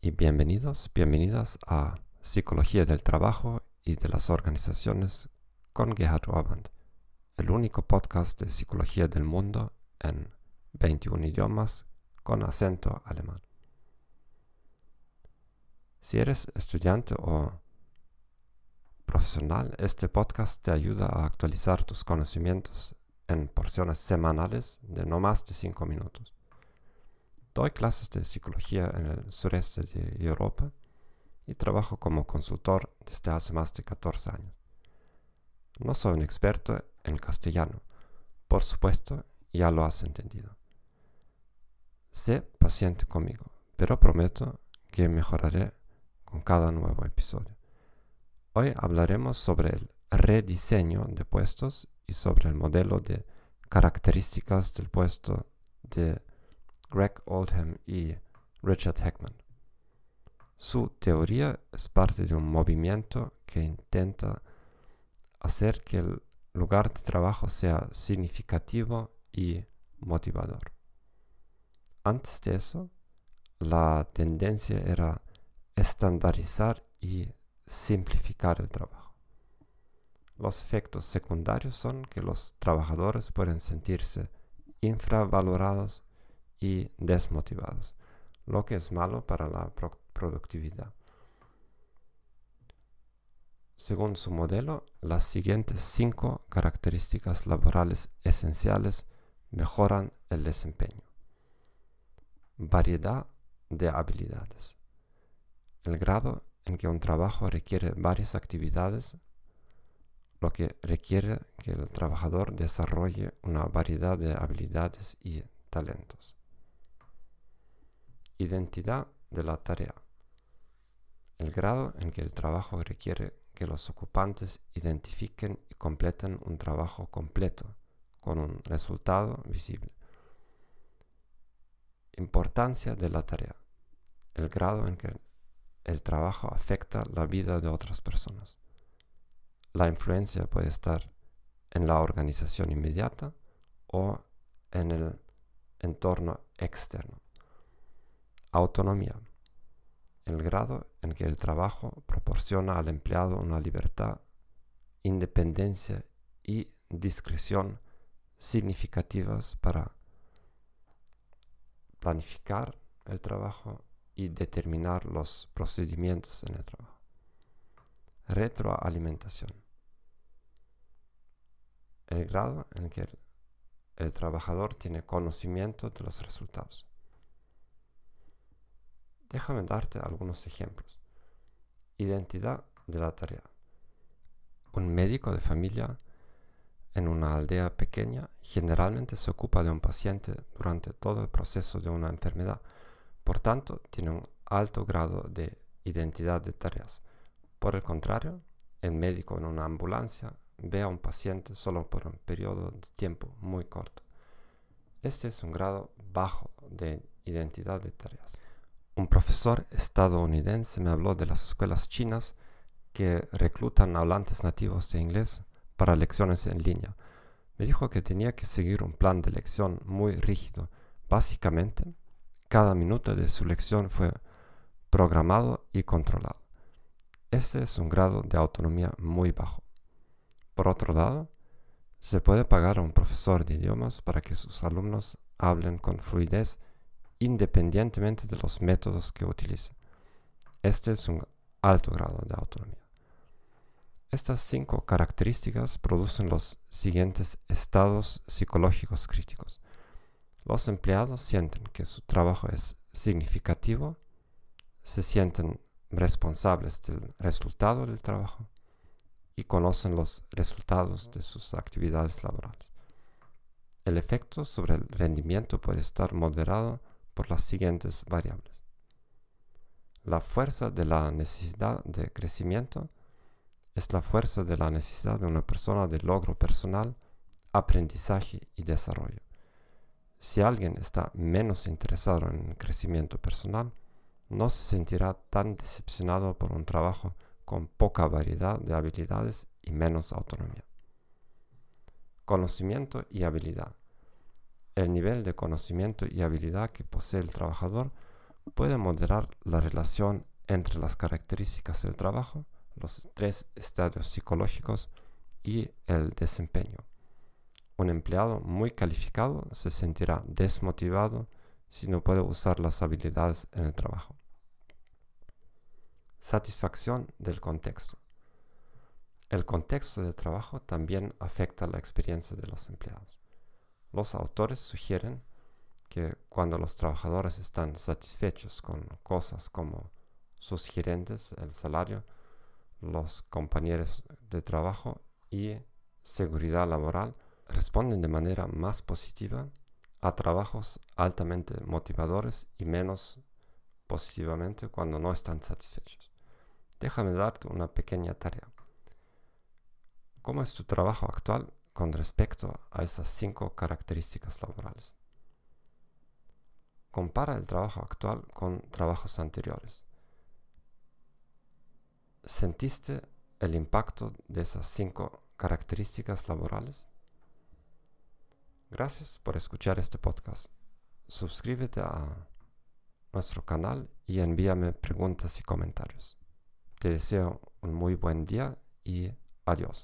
Bienvenidos, bienvenidas a Psicología del Trabajo y de las Organizaciones con Gerhard Orband, el único podcast de psicología del mundo en 21 idiomas con acento alemán. Si eres estudiante o profesional, este podcast te ayuda a actualizar tus conocimientos en porciones semanales de no más de 5 minutos. Doy clases de psicología en el sureste de Europa y trabajo como consultor desde hace más de 14 años. No soy un experto en castellano, por supuesto, ya lo has entendido. Sé paciente conmigo, pero prometo que mejoraré con cada nuevo episodio. Hoy hablaremos sobre el rediseño de puestos y sobre el modelo de características del puesto de Greg Oldham y Richard Heckman. Su teoría es parte de un movimiento que intenta hacer que el lugar de trabajo sea significativo y motivador. Antes de eso, la tendencia era estandarizar y simplificar el trabajo. Los efectos secundarios son que los trabajadores pueden sentirse infravalorados y desmotivados, lo que es malo para la productividad. Según su modelo, las siguientes cinco características laborales esenciales mejoran el desempeño. Variedad de habilidades. El grado en que un trabajo requiere varias actividades, lo que requiere que el trabajador desarrolle una variedad de habilidades y talentos. Identidad de la tarea. El grado en que el trabajo requiere que los ocupantes identifiquen y completen un trabajo completo con un resultado visible. Importancia de la tarea. El grado en que el trabajo afecta la vida de otras personas. La influencia puede estar en la organización inmediata o en el entorno externo. Autonomía. El grado en que el trabajo proporciona al empleado una libertad, independencia y discreción significativas para planificar el trabajo y determinar los procedimientos en el trabajo. Retroalimentación. El grado en que el, el trabajador tiene conocimiento de los resultados. Déjame darte algunos ejemplos. Identidad de la tarea. Un médico de familia en una aldea pequeña generalmente se ocupa de un paciente durante todo el proceso de una enfermedad. Por tanto, tiene un alto grado de identidad de tareas. Por el contrario, el médico en una ambulancia ve a un paciente solo por un periodo de tiempo muy corto. Este es un grado bajo de identidad de tareas. Un profesor estadounidense me habló de las escuelas chinas que reclutan hablantes nativos de inglés para lecciones en línea. Me dijo que tenía que seguir un plan de lección muy rígido. Básicamente, cada minuto de su lección fue programado y controlado. Este es un grado de autonomía muy bajo. Por otro lado, se puede pagar a un profesor de idiomas para que sus alumnos hablen con fluidez independientemente de los métodos que utilice. Este es un alto grado de autonomía. Estas cinco características producen los siguientes estados psicológicos críticos. Los empleados sienten que su trabajo es significativo, se sienten responsables del resultado del trabajo y conocen los resultados de sus actividades laborales. El efecto sobre el rendimiento puede estar moderado por las siguientes variables. La fuerza de la necesidad de crecimiento es la fuerza de la necesidad de una persona de logro personal, aprendizaje y desarrollo. Si alguien está menos interesado en el crecimiento personal, no se sentirá tan decepcionado por un trabajo con poca variedad de habilidades y menos autonomía. Conocimiento y habilidad el nivel de conocimiento y habilidad que posee el trabajador puede moderar la relación entre las características del trabajo, los tres estadios psicológicos y el desempeño. Un empleado muy calificado se sentirá desmotivado si no puede usar las habilidades en el trabajo. Satisfacción del contexto. El contexto de trabajo también afecta la experiencia de los empleados. Los autores sugieren que cuando los trabajadores están satisfechos con cosas como sus gerentes, el salario, los compañeros de trabajo y seguridad laboral, responden de manera más positiva a trabajos altamente motivadores y menos positivamente cuando no están satisfechos. Déjame darte una pequeña tarea. ¿Cómo es tu trabajo actual con respecto a esas cinco características laborales? Compara el trabajo actual con trabajos anteriores. ¿Sentiste el impacto de esas cinco características laborales? Gracias por escuchar este podcast. Suscríbete a nuestro canal y envíame preguntas y comentarios. Te deseo un muy buen día y adiós.